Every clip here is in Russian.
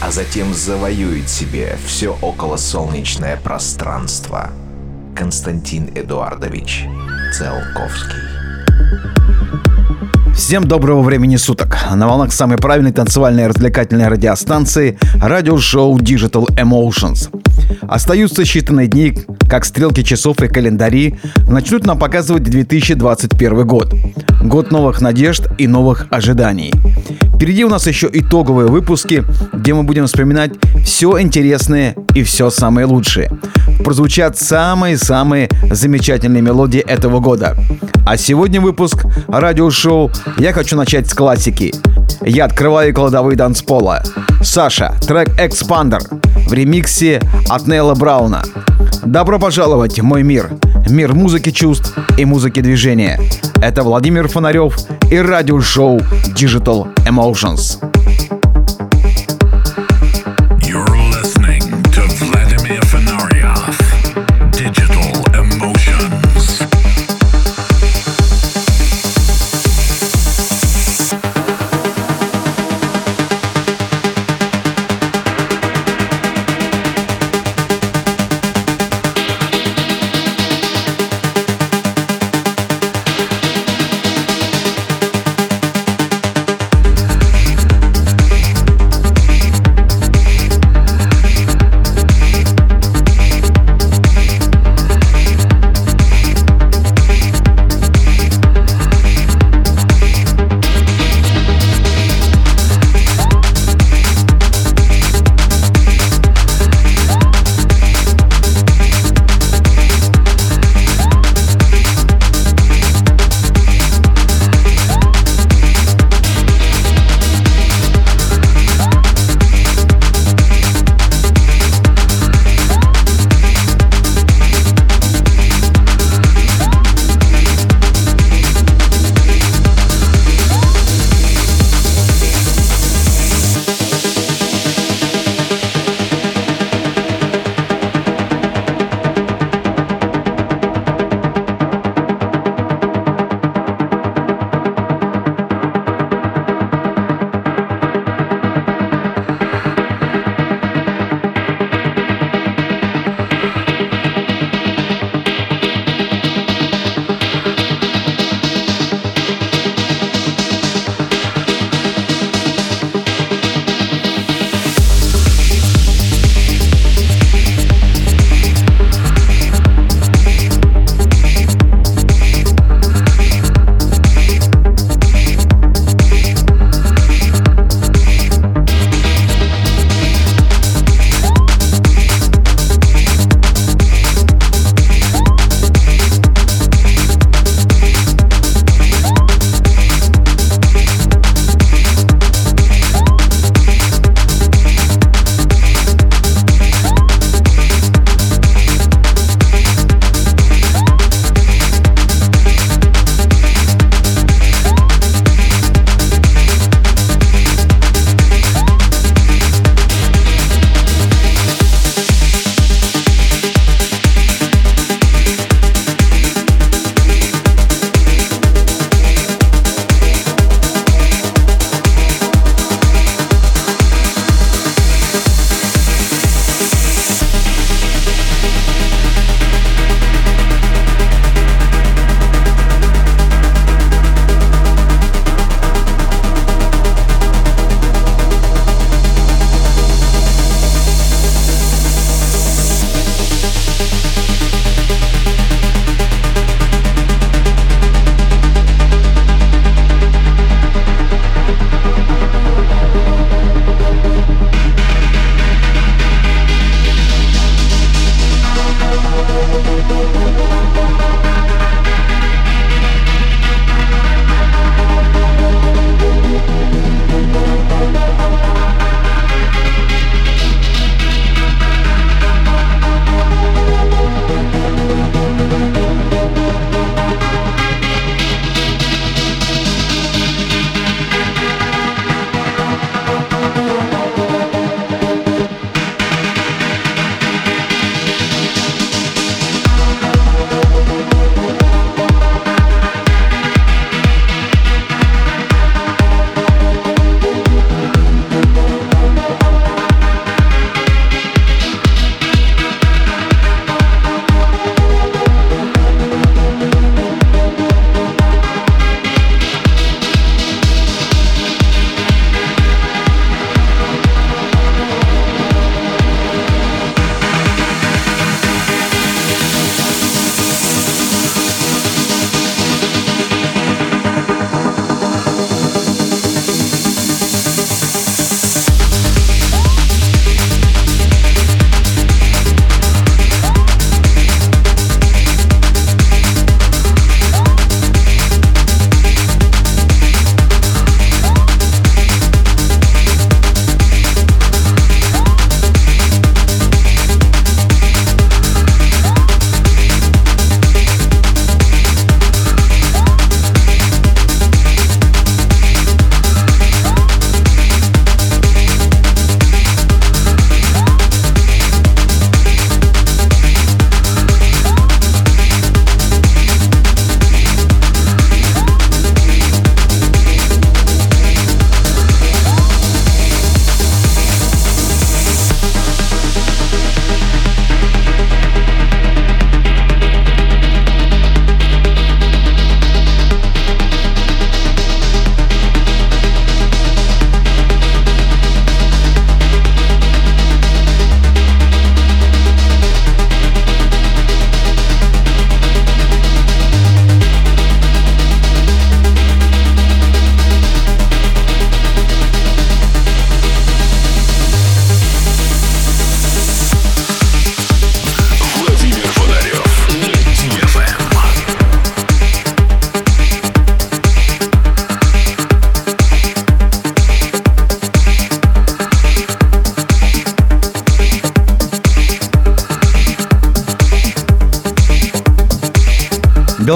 а затем завоюет себе все околосолнечное пространство. Константин Эдуардович Циолковский. Всем доброго времени суток. На волнах самой правильной танцевальной развлекательной радиостанции радиошоу Digital Emotions. Остаются считанные дни, как стрелки часов и календари начнут нам показывать 2021 год. Год новых надежд и новых ожиданий. Впереди у нас еще итоговые выпуски, где мы будем вспоминать все интересное и все самое лучшее. Прозвучат самые-самые замечательные мелодии этого года. А сегодня выпуск радиошоу я хочу начать с классики. Я открываю кладовые танцпола. Саша, трек Expander в ремиксе от Нейла Брауна. Добро пожаловать в мой мир. Мир музыки чувств и музыки движения. Это Владимир Фонарев и радиошоу Digital Emotions.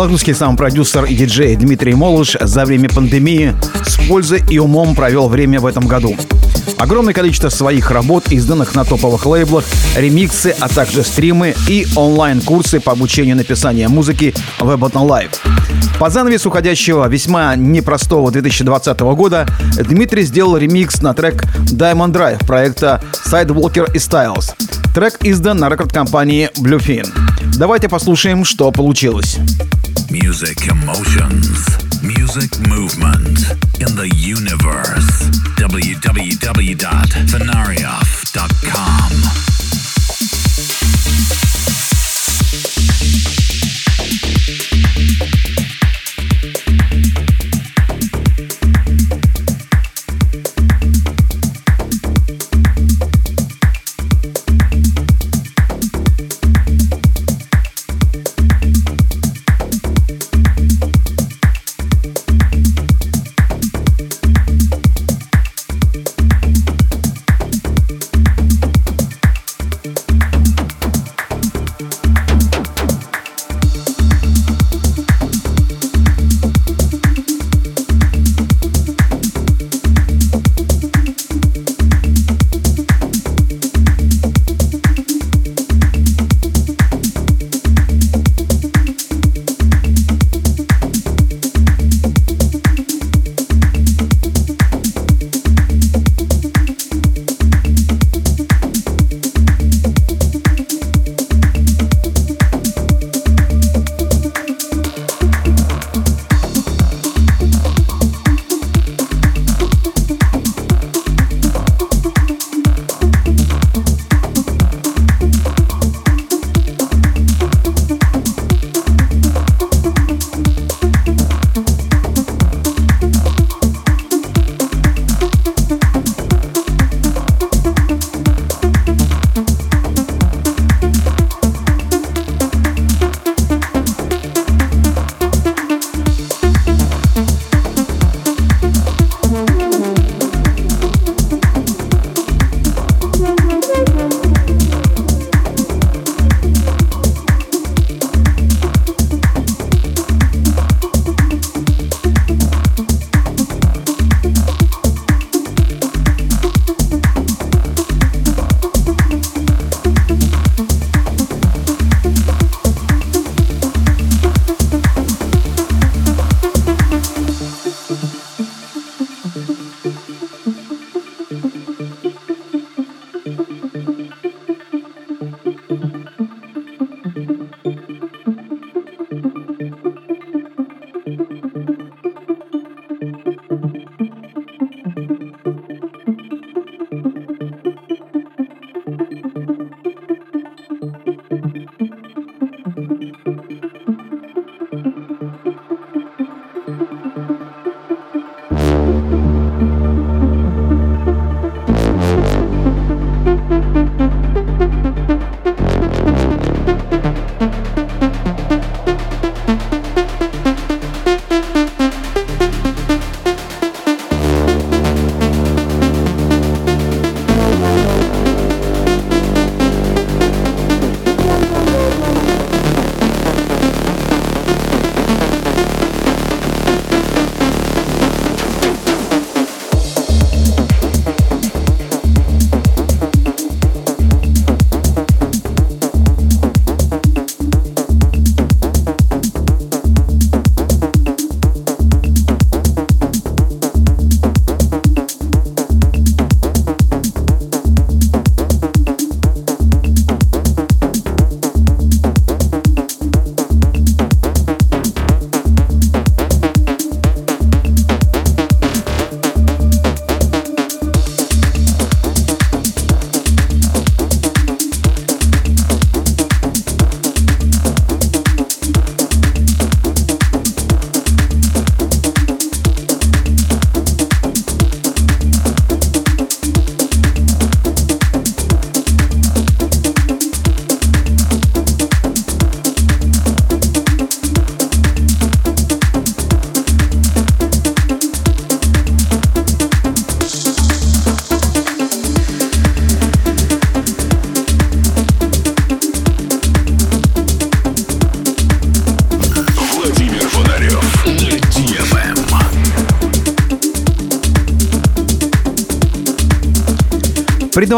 Белорусский сам-продюсер и диджей Дмитрий Молуш за время пандемии с пользой и умом провел время в этом году. Огромное количество своих работ, изданных на топовых лейблах, ремиксы, а также стримы и онлайн-курсы по обучению написания музыки в Ableton Live. По занавес уходящего весьма непростого 2020 года Дмитрий сделал ремикс на трек Diamond Drive проекта Sidewalker и Styles. Трек издан на рекорд-компании Bluefin. Давайте послушаем, что получилось. Music emotions, music movement in the universe. www.fenarioff.com.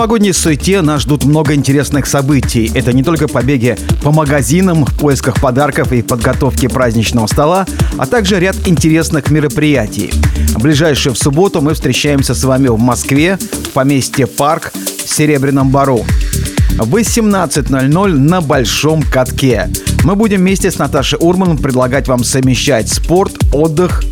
В предновогодней суете нас ждут много интересных событий. Это не только побеги по магазинам в поисках подарков и подготовки праздничного стола, а также ряд интересных мероприятий. Ближайшую в субботу мы встречаемся с вами в Москве, в поместье «Парк» в Серебряном Бару. В 18.00 на Большом катке. Мы будем вместе с Наташей Урман предлагать вам совмещать спорт, отдых,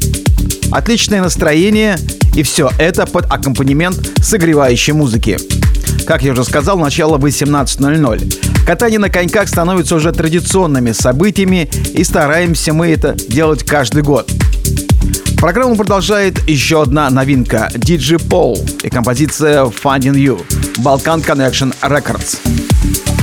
отличное настроение и все это под аккомпанемент согревающей музыки. Как я уже сказал, начало 18.00. Катание на коньках становится уже традиционными событиями, и стараемся мы это делать каждый год. Программу продолжает еще одна новинка – DJ Paul и композиция Finding You – Balkan Connection Records.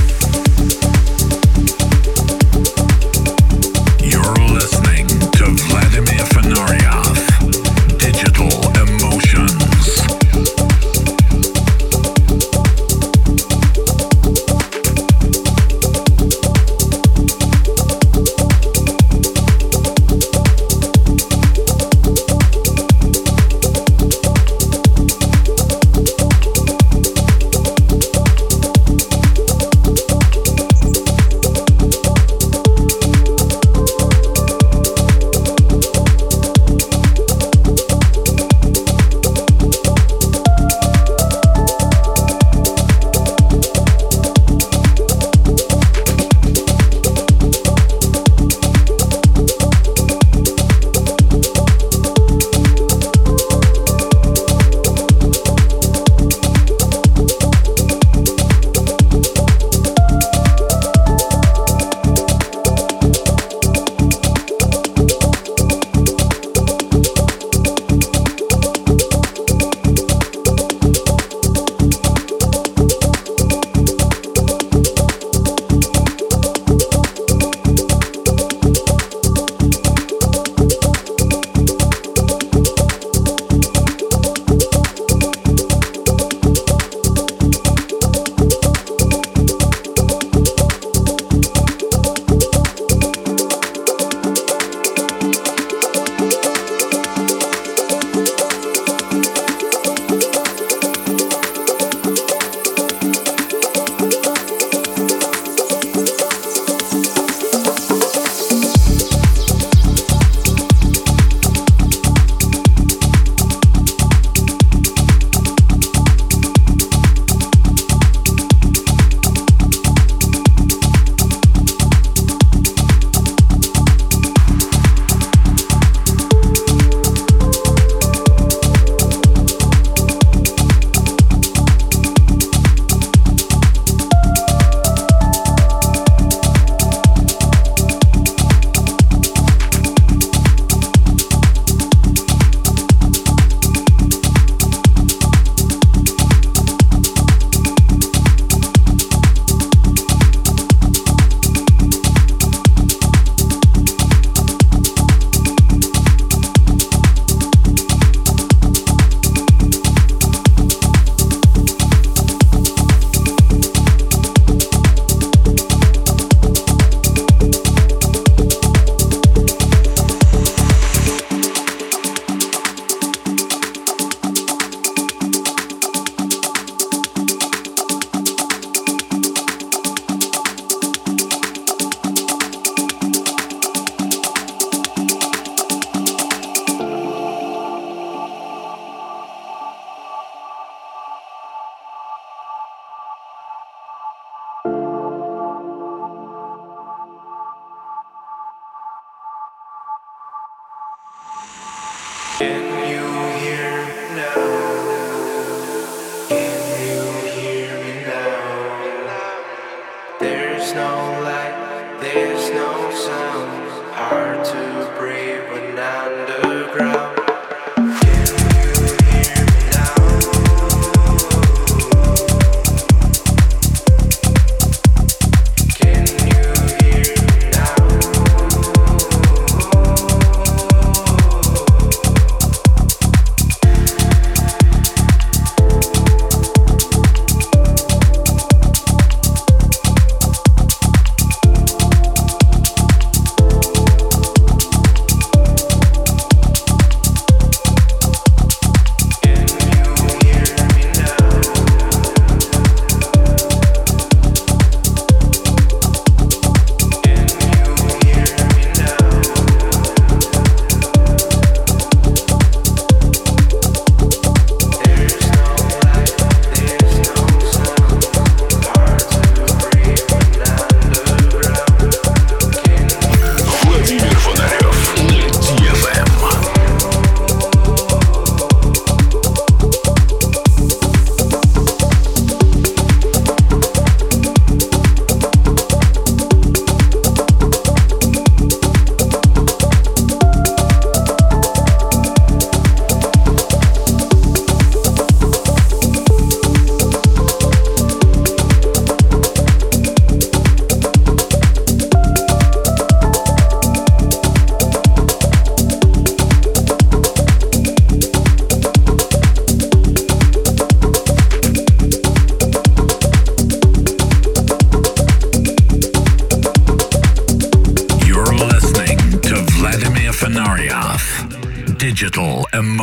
shit.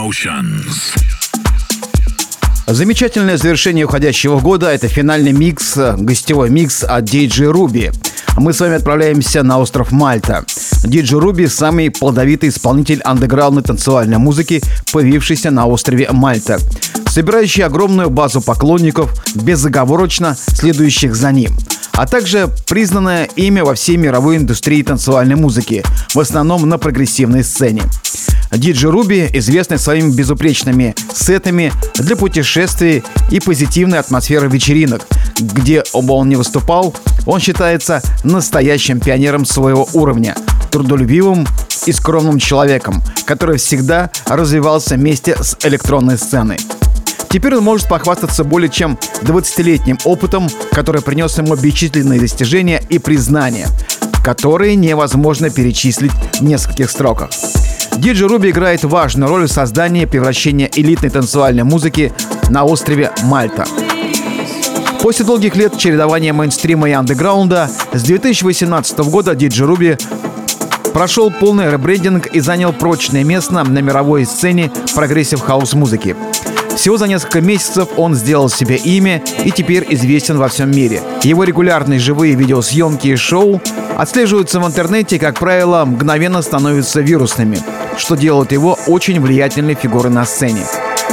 Emotions. Замечательное завершение уходящего года – это финальный микс, гостевой микс от DJ Ruby. Мы с вами отправляемся на остров Мальта. DJ Ruby – самый плодовитый исполнитель андеграундной танцевальной музыки, появившийся на острове Мальта, собирающий огромную базу поклонников, безоговорочно следующих за ним – а также признанное имя во всей мировой индустрии танцевальной музыки, в основном на прогрессивной сцене. Диджи Руби известный своими безупречными сетами для путешествий и позитивной атмосферы вечеринок, где оба он не выступал, он считается настоящим пионером своего уровня, трудолюбивым и скромным человеком, который всегда развивался вместе с электронной сценой. Теперь он может похвастаться более чем 20-летним опытом, который принес ему бесчисленные достижения и признания, которые невозможно перечислить в нескольких строках. DJ Ruby играет важную роль в создании и превращении элитной танцевальной музыки на острове Мальта. После долгих лет чередования мейнстрима и андеграунда с 2018 года DJ Ruby прошел полный ребрендинг и занял прочное место на мировой сцене progressive house музыки. Всего за несколько месяцев он сделал себе имя и теперь известен во всем мире. Его регулярные живые видеосъемки и шоу отслеживаются в интернете, как правило, мгновенно становятся вирусными, что делает его очень влиятельной фигурой на сцене.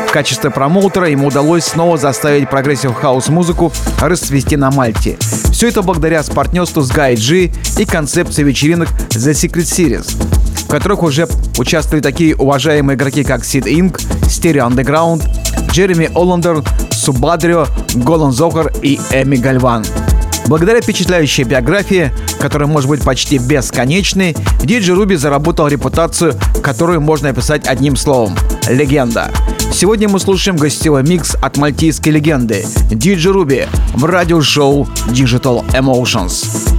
В качестве промоутера ему удалось снова заставить progressive house музыку расцвести на Мальте. Все это благодаря партнерству с Guy J и концепции вечеринок The Secret Series, которых уже участвуют такие уважаемые игроки, как Sid Inc., Stereo Underground, Jeremy Olander, Subandrio, Голан Зохар и Эми Гальван. Благодаря впечатляющей биографии, которая может быть почти бесконечной, Диджи Руби заработал репутацию, которую можно описать одним словом – легенда. Сегодня мы слушаем гостевой микс от мальтийской легенды Диджи Руби в радиошоу Digital Emotions.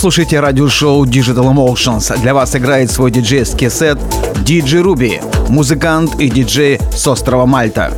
Слушаете радиошоу Digital Emotions. Для вас играет свой диджейский сет DJ Руби, музыкант и диджей с острова Мальта.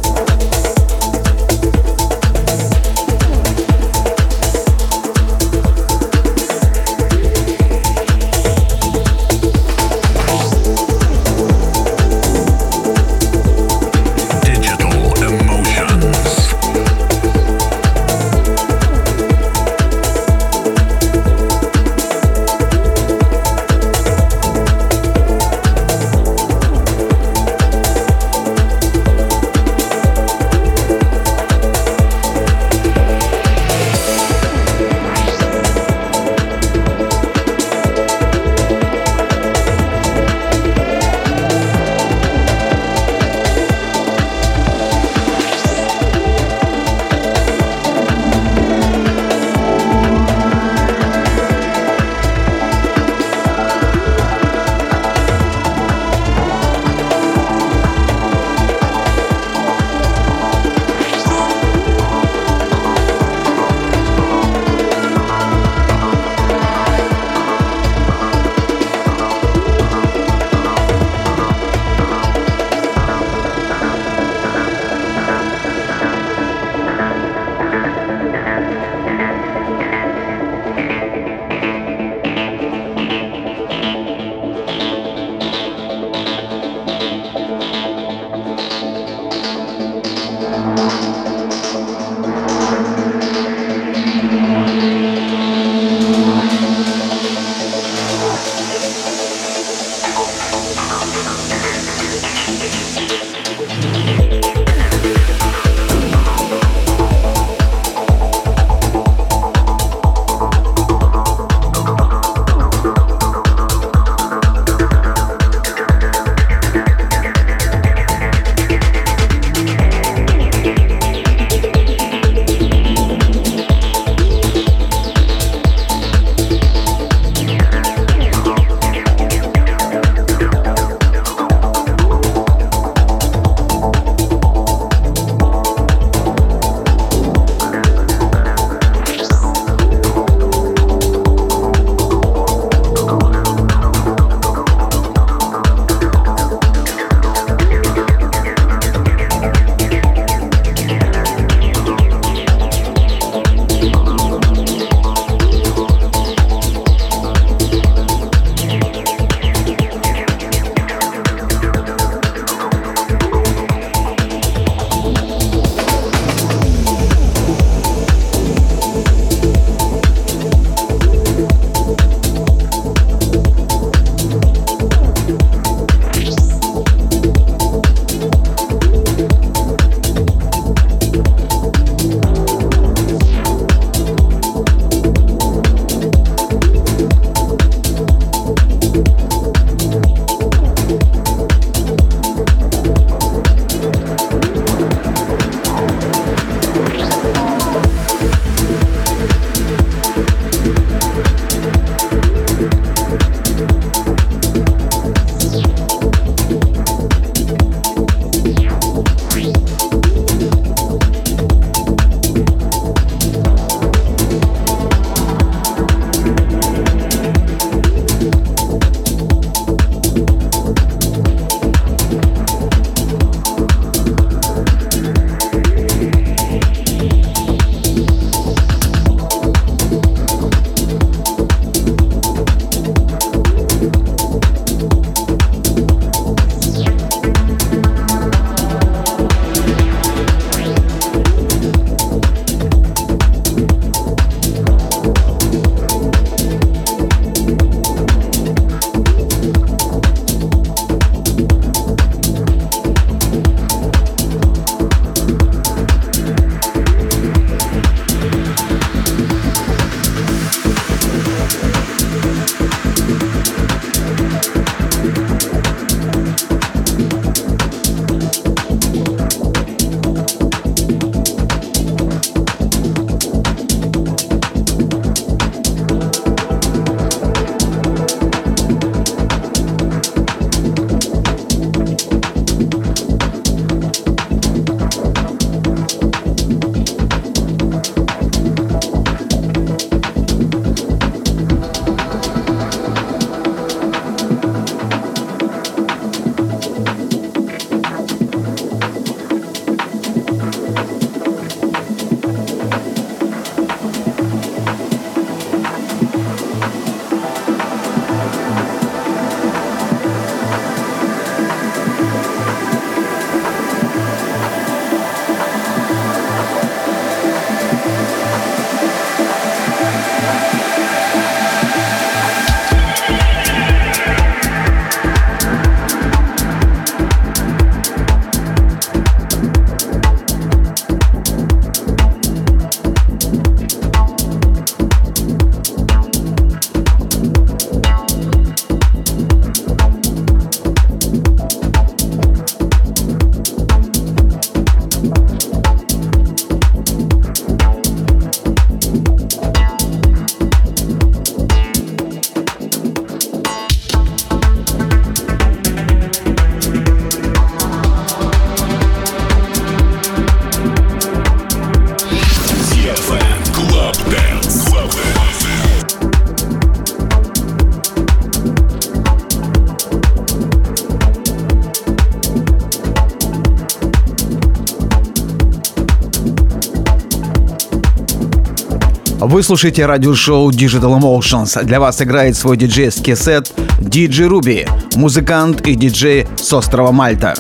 Вы слушаете радиошоу Digital Emotions. Для вас играет свой диджейский сет DJ Руби, музыкант и диджей с острова Мальта.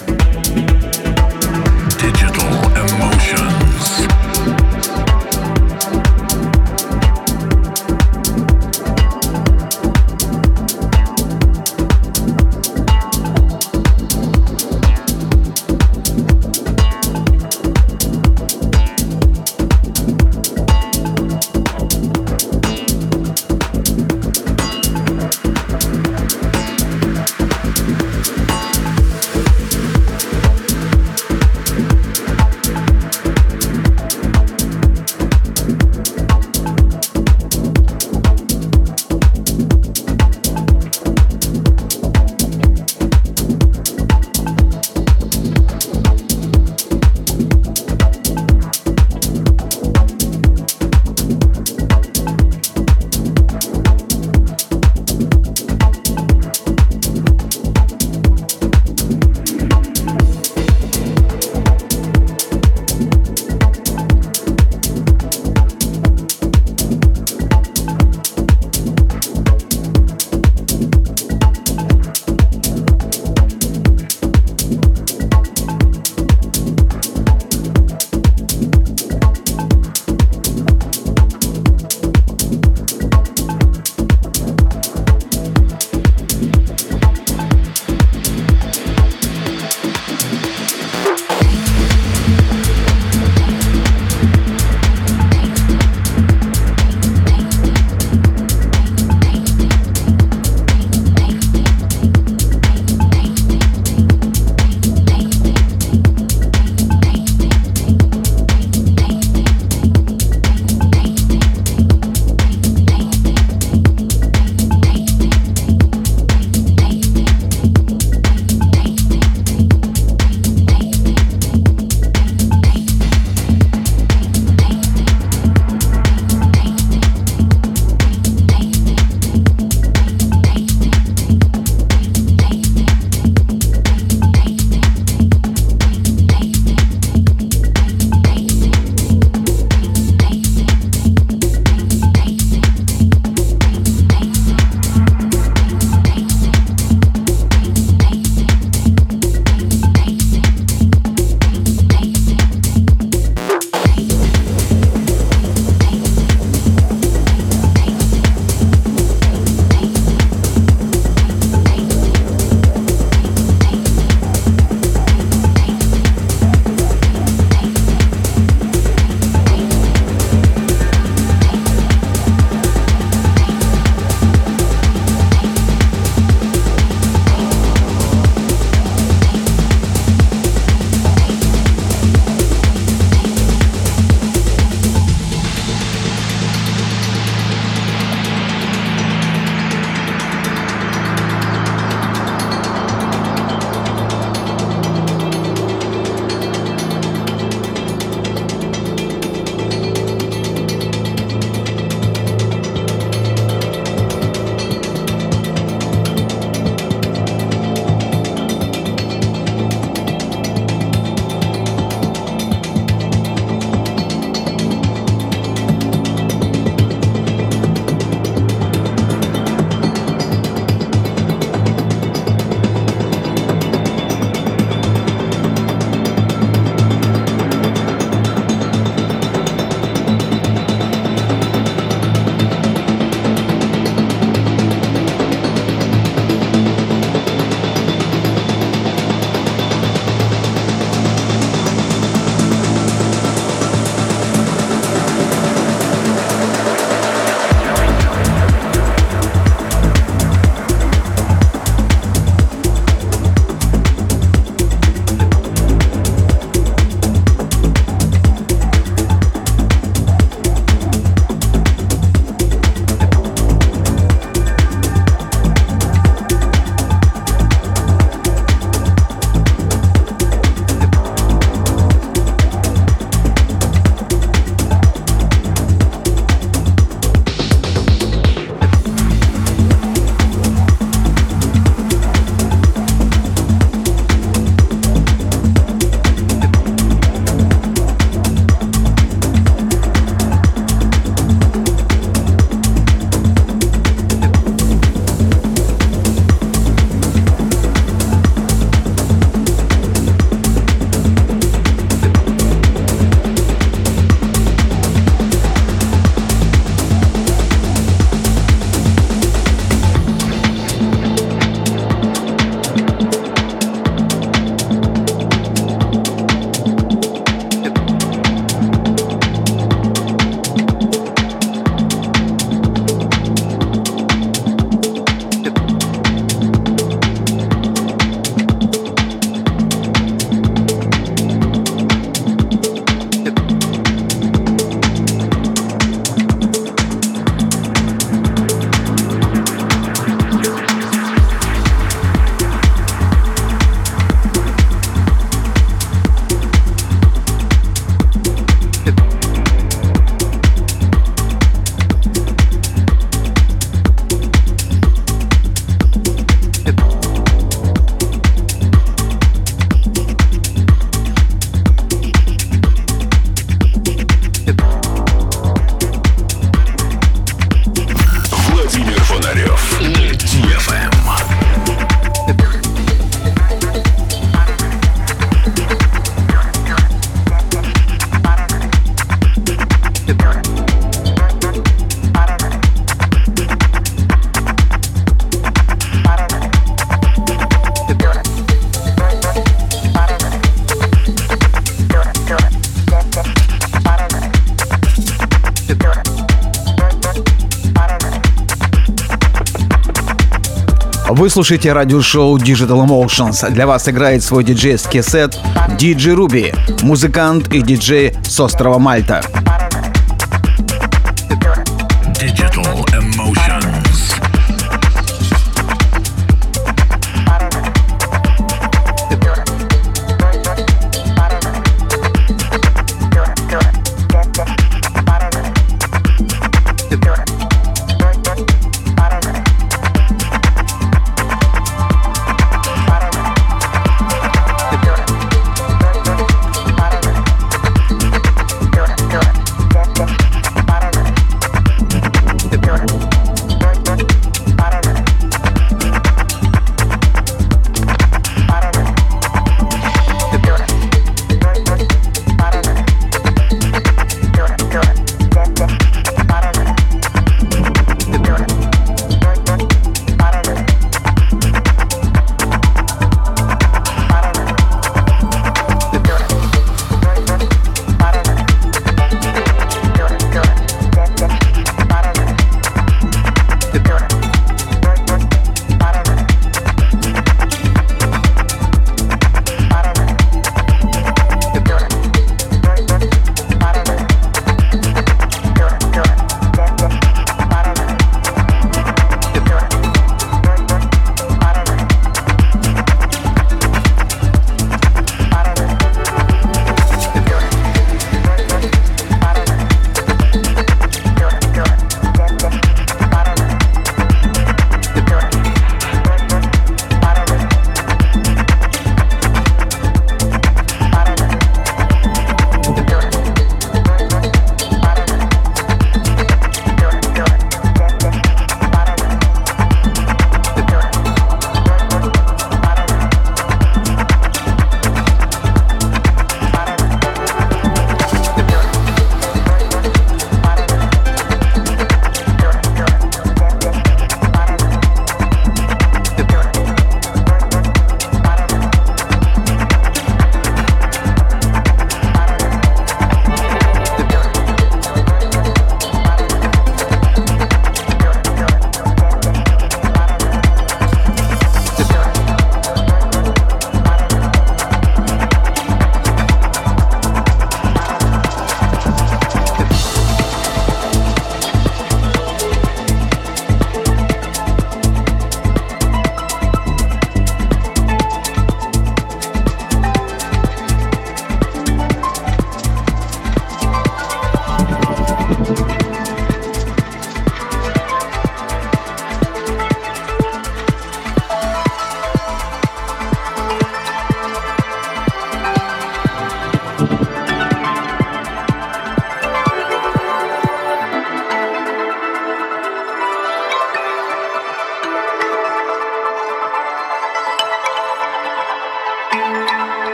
Вы слушаете радиошоу Digital Emotions. Для вас играет свой диджейский сет DJ Руби, музыкант и диджей с острова Мальта.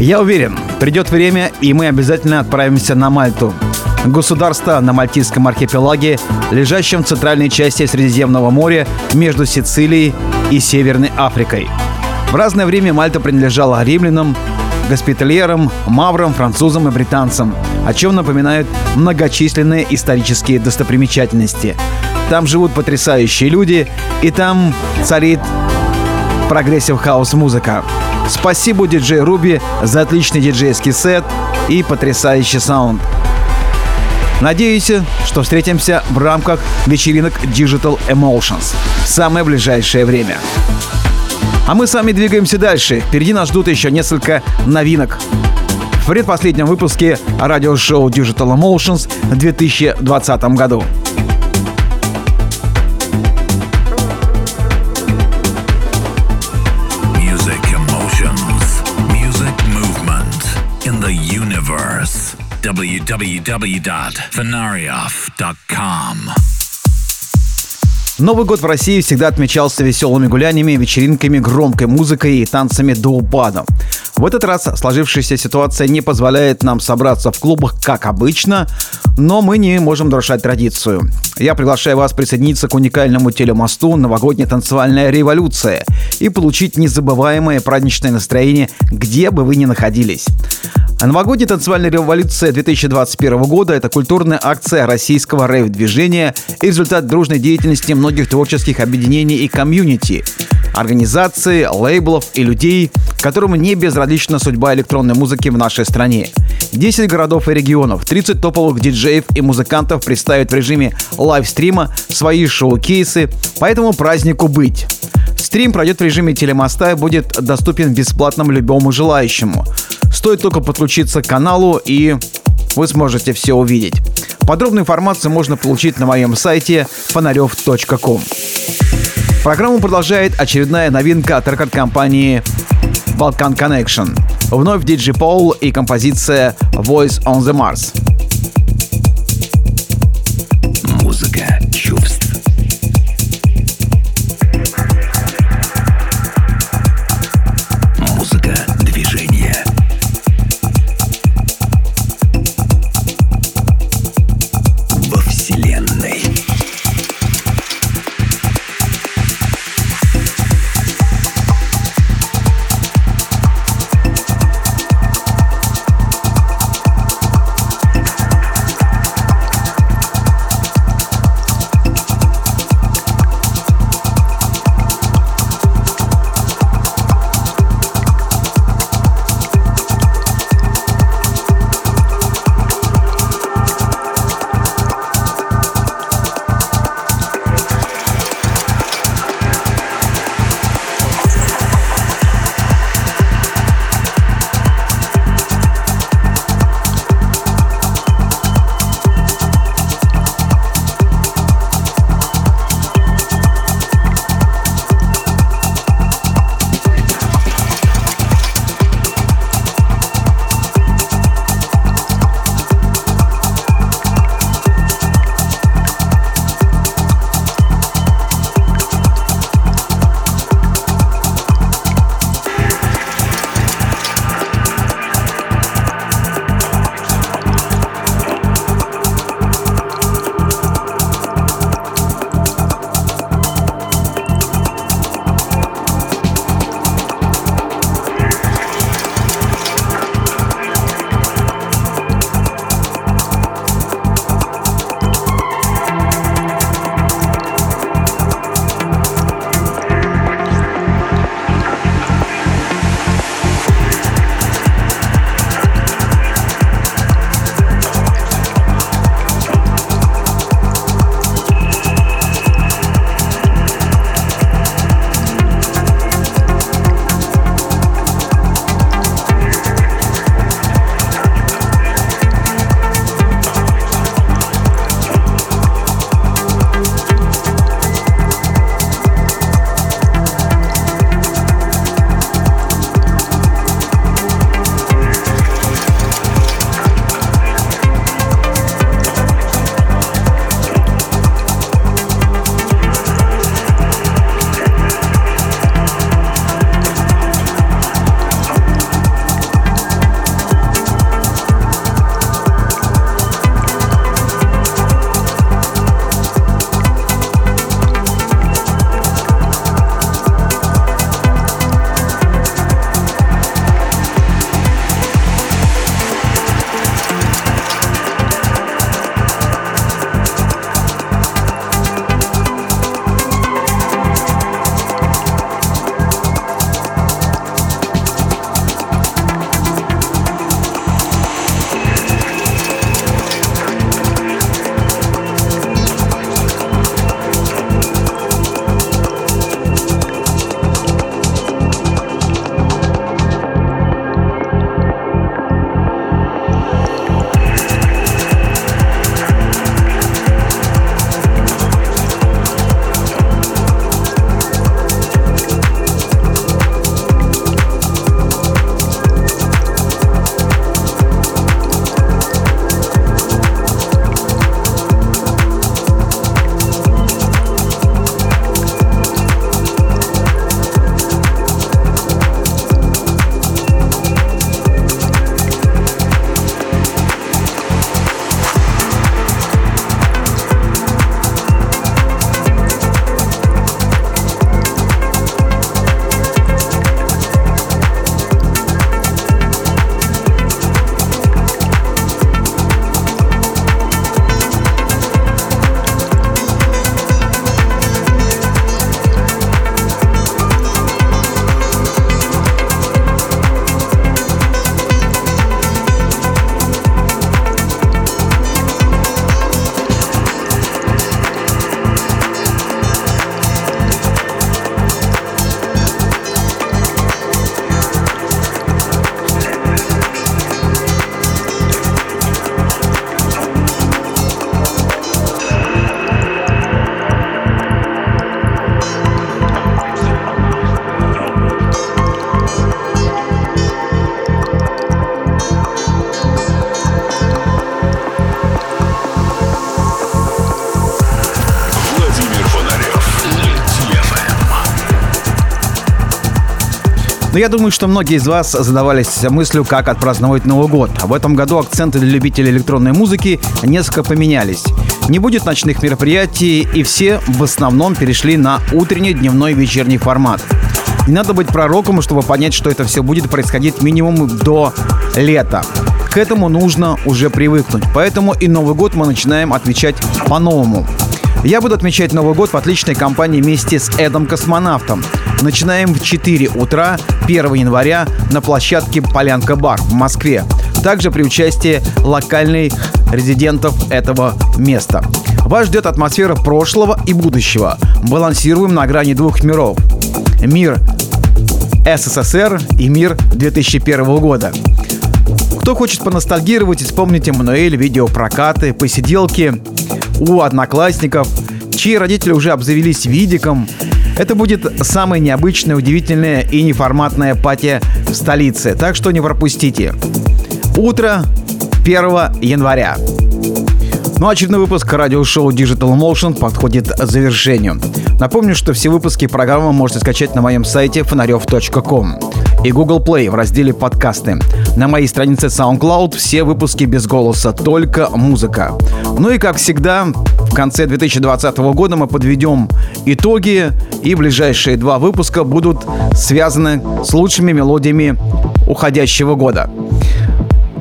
Я уверен, придет время, и мы обязательно отправимся на Мальту. Государство на Мальтийском архипелаге, лежащем в центральной части Средиземного моря между Сицилией и Северной Африкой. В разное время Мальта принадлежала римлянам, госпитальерам, маврам, французам и британцам, о чем напоминают многочисленные исторические достопримечательности. Там живут потрясающие люди, и там царит progressive house музыка. Спасибо диджей Руби за отличный диджейский сет и потрясающий саунд. Надеюсь, что встретимся в рамках вечеринок Digital Emotions в самое ближайшее время. А мы с вами двигаемся дальше. Впереди нас ждут еще несколько новинок. В предпоследнем выпуске радиошоу Digital Emotions в 2020 году. www.fenarioff.com Новый год в России всегда отмечался веселыми гуляниями, вечеринками, громкой музыкой и танцами до упада. В этот раз сложившаяся ситуация не позволяет нам собраться в клубах, как обычно, но мы не можем нарушать традицию. Я приглашаю вас присоединиться к уникальному телемосту «Новогодняя танцевальная революция» и получить незабываемое праздничное настроение, где бы вы ни находились. Новогодняя танцевальная революция 2021 года – это культурная акция российского рейв-движения и результат дружной деятельности многих творческих объединений и комьюнити, организаций, лейблов и людей, которым не безразлична судьба электронной музыки в нашей стране. 10 городов и регионов, 30 топовых диджеев и музыкантов представят в режиме лайвстрима свои шоу-кейсы, поэтому празднику быть. Стрим пройдет в режиме телемоста и будет доступен бесплатно любому желающему. Стоит только подключиться к каналу и вы сможете все увидеть. Подробную информацию можно получить на моем сайте фонарев.ком. Программу продолжает очередная новинка от рекорд-компании Balkan Connection. Вновь DJ Paul и композиция Voice on the Mars. Но я думаю, что многие из вас задавались мыслью, как отпраздновать Новый год. В этом году акценты для любителей электронной музыки несколько поменялись. Не будет ночных мероприятий, и все в основном перешли на утренний, дневной, вечерний формат. Не надо быть пророком, чтобы понять, что это все будет происходить минимум до лета. К этому нужно уже привыкнуть. Поэтому и Новый год мы начинаем отвечать по-новому. Я буду отмечать Новый год в отличной компании вместе с Эдом Космонавтом. Начинаем в 4 утра 1 января на площадке Полянка Бар в Москве. Также при участии локальных резидентов этого места. Вас ждет атмосфера прошлого и будущего. Балансируем на грани двух миров. Мир СССР и мир 2001 года. Кто хочет поностальгировать и вспомнить Эммануэль, видеопрокаты, посиделки у одноклассников, чьи родители уже обзавелись видиком, это будет самая необычная, удивительная и неформатная пати в столице, так что не пропустите. Утро 1 января. Ну а очередной выпуск радиошоу Digital Motion подходит к завершению. Напомню, что все выпуски программы можете скачать на моем сайте фонарев.ком и Google Play в разделе «Подкасты». На моей странице SoundCloud все выпуски без голоса, только музыка. Ну и как всегда, в конце 2020 года мы подведем итоги, и ближайшие два выпуска будут связаны с лучшими мелодиями уходящего года.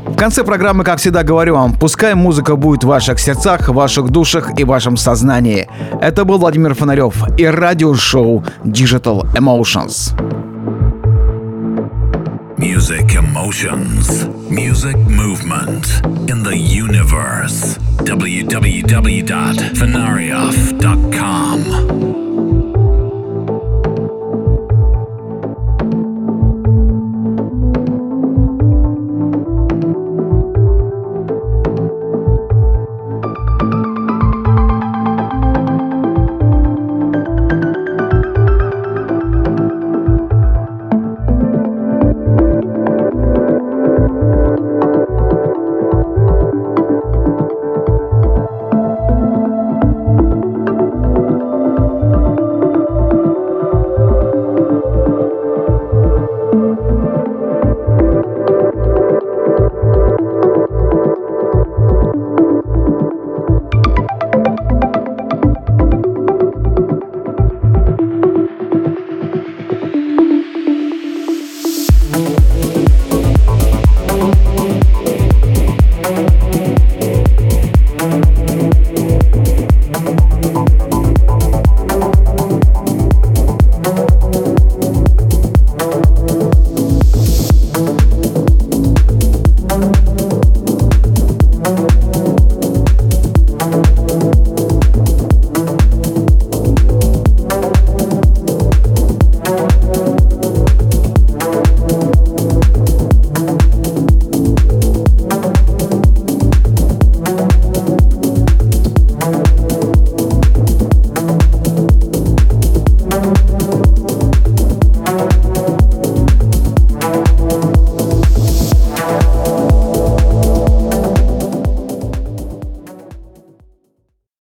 В конце программы, как всегда, говорю вам, пускай музыка будет в ваших сердцах, в ваших душах и в вашем сознании. Это был Владимир Фонарев и радиошоу Digital Emotions. Music emotions, music movement in the universe. www.fenarioff.com.